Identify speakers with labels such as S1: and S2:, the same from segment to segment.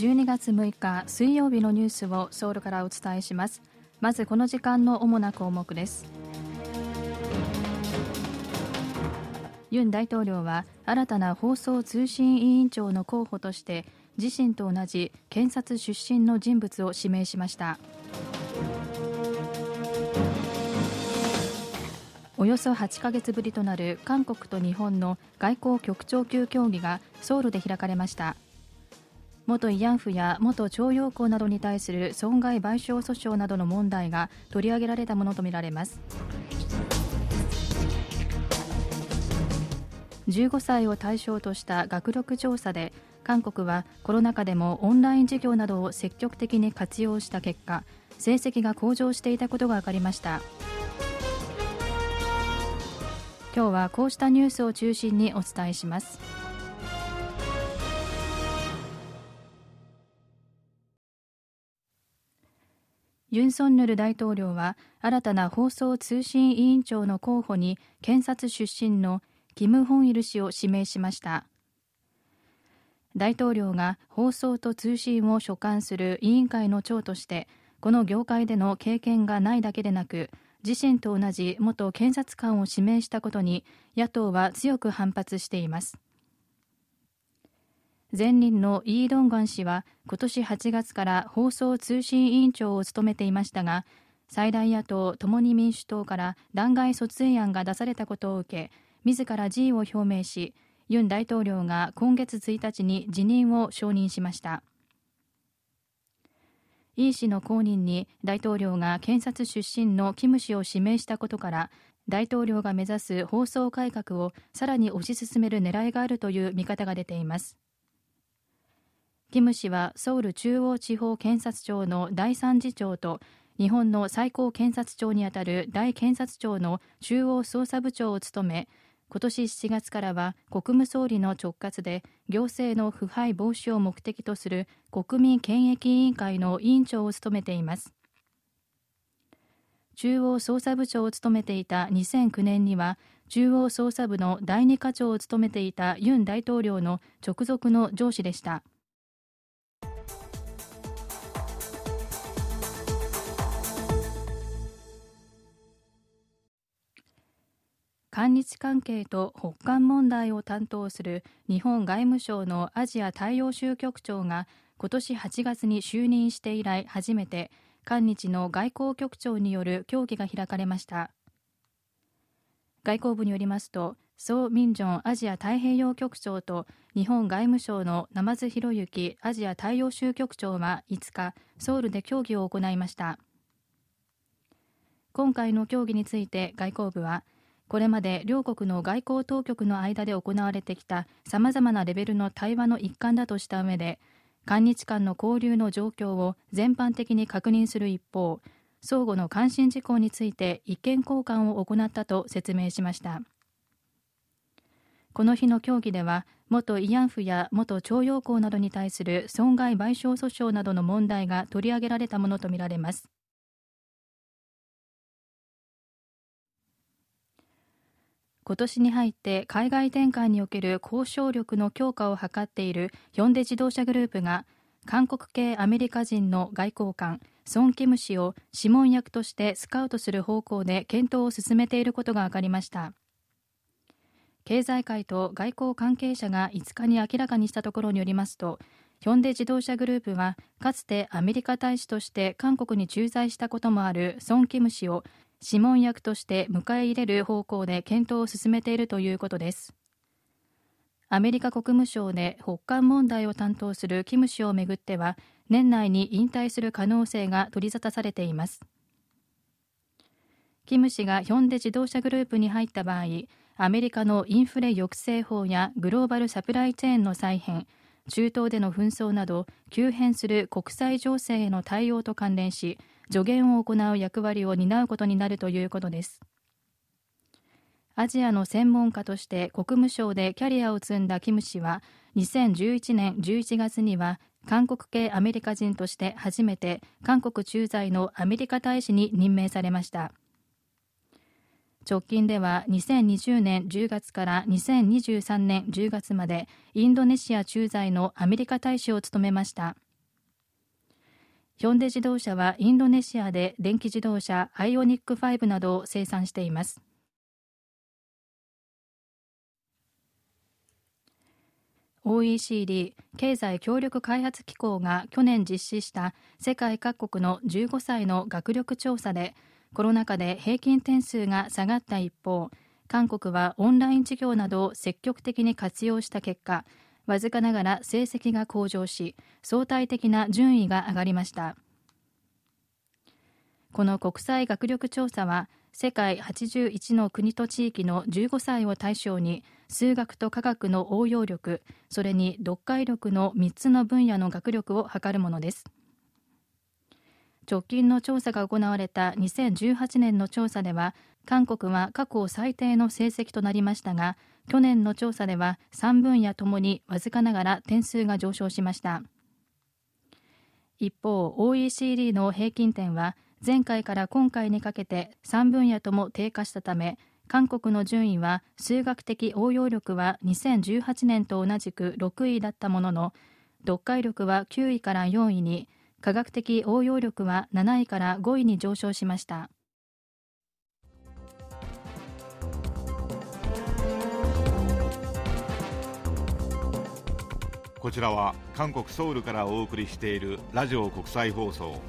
S1: 12月6日水曜日のニュースをソウルからお伝えします。まずこの時間の主な項目です。ユン大統領は新たな放送通信委員長の候補として自身と同じ検察出身の人物を指名しました。およそ8ヶ月ぶりとなる韓国と日本の外交局長級協議がソウルで開かれました。元慰安婦や元徴用工などに対する損害賠償訴訟などの問題が取り上げられたものとみられます。15歳を対象とした学力調査で韓国はコロナ禍でもオンライン授業などを積極的に活用した結果成績が向上していたことが分かりました。今日はこうしたニュースを中心にお伝えします。ユン・ソンヌル大統領は新たな放送通信委員長の候補に検察出身のキム・ホンイル氏を指名しました。大統領が放送と通信を所管する委員会の長としてこの業界での経験がないだけでなく自身と同じ元検察官を指名したことに野党は強く反発しています。前任のイー・ドンガン氏は今年8月から放送通信委員長を務めていましたが最大野党共に民主党から弾劾訴追案が出されたことを受け自ら辞意を表明しユン大統領が今月1日に辞任を承認しました。イー氏の後任に大統領が検察出身のキム氏を指名したことから大統領が目指す放送改革をさらに推し進める狙いがあるという見方が出ています。キム氏はソウル中央地方検察庁の第三次長と日本の最高検察庁にあたる大検察庁の中央捜査部長を務め今年7月からは国務総理の直轄で行政の腐敗防止を目的とする国民権益委員会の委員長を務めています。中央捜査部長を務めていた2009年には中央捜査部の第二課長を務めていたユン大統領の直属の上司でした。韓日関係と北韓問題を担当する日本外務省のアジア太陽州局長が今年8月に就任して以来初めて韓日の外交局長による協議が開かれました。外交部によりますとソー・ミンジョンアジア太平洋局長と日本外務省の生津博之アジア太陽州局長は5日ソウルで協議を行いました。今回の協議について外交部はこれまで両国の外交当局の間で行われてきたさまざまなレベルの対話の一環だとした上で韓日間の交流の状況を全般的に確認する一方相互の関心事項について意見交換を行ったと説明しました。この日の協議では元慰安婦や元徴用工などに対する損害賠償訴訟などの問題が取り上げられたものとみられます。今年に入って海外展開における交渉力の強化を図っているヒョンデ自動車グループが韓国系アメリカ人の外交官ソン・キム氏を諮問役としてスカウトする方向で検討を進めていることが分かりました。経済界と外交関係者が5日に明らかにしたところによりますとヒョンデ自動車グループはかつてアメリカ大使として韓国に駐在したこともあるソン・キム氏を諮問役として迎え入れる方向で検討を進めているということです。アメリカ国務省で北韓問題を担当するキム氏をめぐっては年内に引退する可能性が取り沙汰されています。キム氏がヒョンデ自動車グループに入った場合アメリカのインフレ抑制法やグローバルサプライチェーンの再編中東での紛争など急変する国際情勢への対応と関連し助言を行う役割を担うことになるということです。アジアの専門家として国務省でキャリアを積んだキム氏は2011年11月には韓国系アメリカ人として初めて韓国駐在のアメリカ大使に任命されました。直近では2020年10月から2023年10月までインドネシア駐在のアメリカ大使を務めました。ヒョンデ自動車はインドネシアで電気自動車アイオニック5などを生産しています。OECD 経済協力開発機構が去年実施した世界各国の15歳の学力調査でコロナ禍で平均点数が下がった一方韓国はオンライン授業などを積極的に活用した結果わずかながら成績が向上し相対的な順位が上がりました。この国際学力調査は世界81の国と地域の15歳を対象に数学と科学の応用力それに読解力の3つの分野の学力を測るものです。直近の調査が行われた2018年の調査では韓国は過去最低の成績となりましたが去年の調査では3分野ともにわずかながら点数が上昇しました。一方 OECD の平均点は前回から今回にかけて3分野とも低下したため韓国の順位は数学的応用力は2018年と同じく6位だったものの読解力は9位から4位に科学的応用力は7位から5位に上昇しました。
S2: こちらは韓国ソウルからお送りしているラジオ国際放送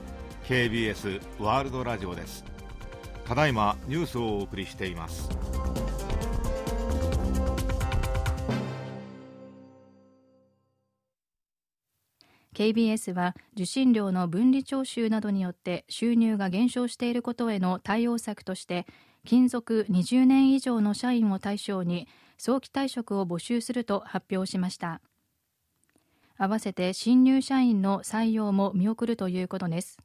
S2: KBS ワールドラジオです。ただいまニュースをお送りしています。
S1: KBS は受信料の分離徴収などによって収入が減少していることへの対応策として勤続20年以上の社員を対象に早期退職を募集すると発表しました。合わせて新入社員の採用も見送るということです。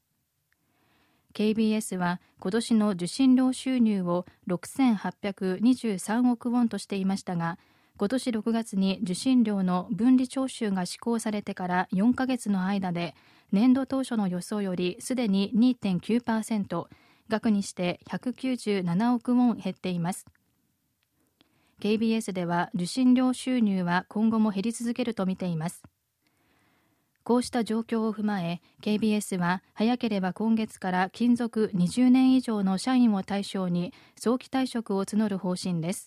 S1: KBS は今年の受信料収入を6823億ウォンとしていましたが今年6月に受信料の分離徴収が施行されてから4ヶ月の間で年度当初の予想よりすでに2.9%額にして197億ウォン減っています。KBS では受信料収入は今後も減り続けるとみています。こうした状況を踏まえ KBS は早ければ今月から勤続20年以上の社員を対象に早期退職を募る方針です。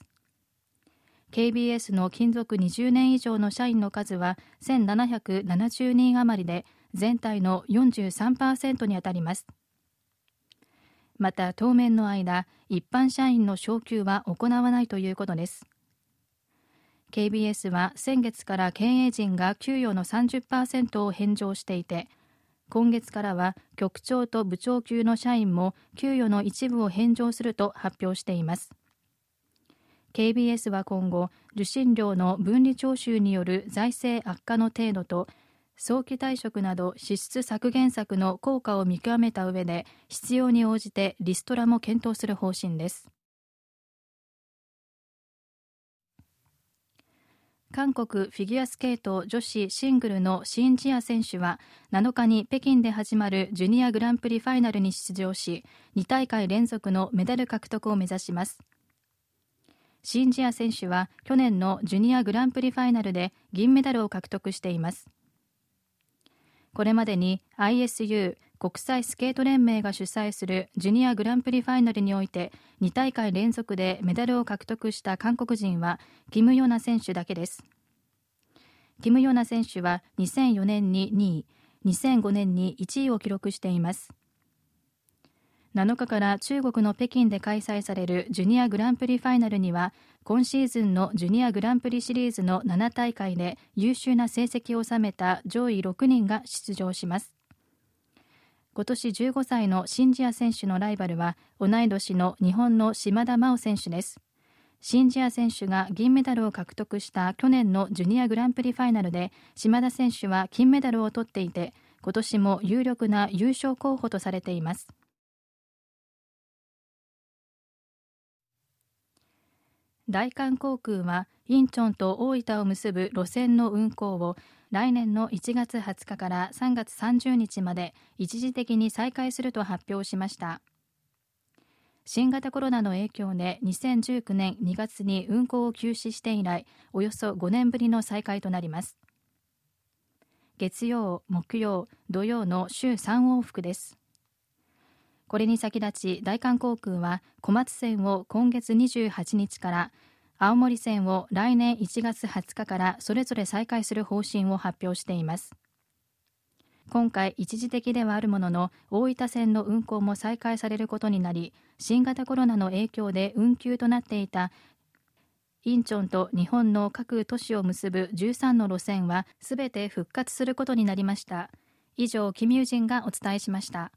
S1: KBS の勤続20年以上の社員の数は1770人余りで全体の43%にあたります。また当面の間一般社員の昇給は行わないということです。KBS は先月から経営陣が給与の30%を返上していて今月からは局長と部長級の社員も給与の一部を返上すると発表しています。KBS は今後受信料の分離徴収による財政悪化の程度と早期退職など支出削減策の効果を見極めた上で必要に応じてリストラも検討する方針です。韓国フィギュアスケート女子シングルのシン・ジア選手は7日に北京で始まるジュニアグランプリファイナルに出場し2大会連続のメダル獲得を目指します。シン・ジア選手は去年のジュニアグランプリファイナルで銀メダルを獲得しています。これまでに ISU 国際スケート連盟が主催するジュニアグランプリファイナルにおいて2大会連続でメダルを獲得した韓国人はキム・ヨナ選手だけです。キム・ヨナ選手は2004年に2位2005年に1位を記録しています。7日から中国の北京で開催されるジュニアグランプリファイナルには今シーズンのジュニアグランプリシリーズの7大会で優秀な成績を収めた上位6人が出場します。今年15歳のシンジア選手のライバルは同い年の日本の島田真央選手です。シンジア選手が銀メダルを獲得した去年のジュニアグランプリファイナルで島田選手は金メダルを取っていて今年も有力な優勝候補とされています。大韓航空はインチョンと大分を結ぶ路線の運行を来年の1月20日から3月30日まで一時的に再開すると発表しました。新型コロナの影響で2019年2月に運航を休止して以来およそ5年ぶりの再開となります。月曜、木曜、土曜の週3往復です。これに先立ち大韓航空は小松線を今月28日から青森線を来年1月20日からそれぞれ再開する方針を発表しています。今回一時的ではあるものの大分線の運行も再開されることになり新型コロナの影響で運休となっていたインチョンと日本の各都市を結ぶ13の路線はすべて復活することになりました。以上キミュージンがお伝えしました。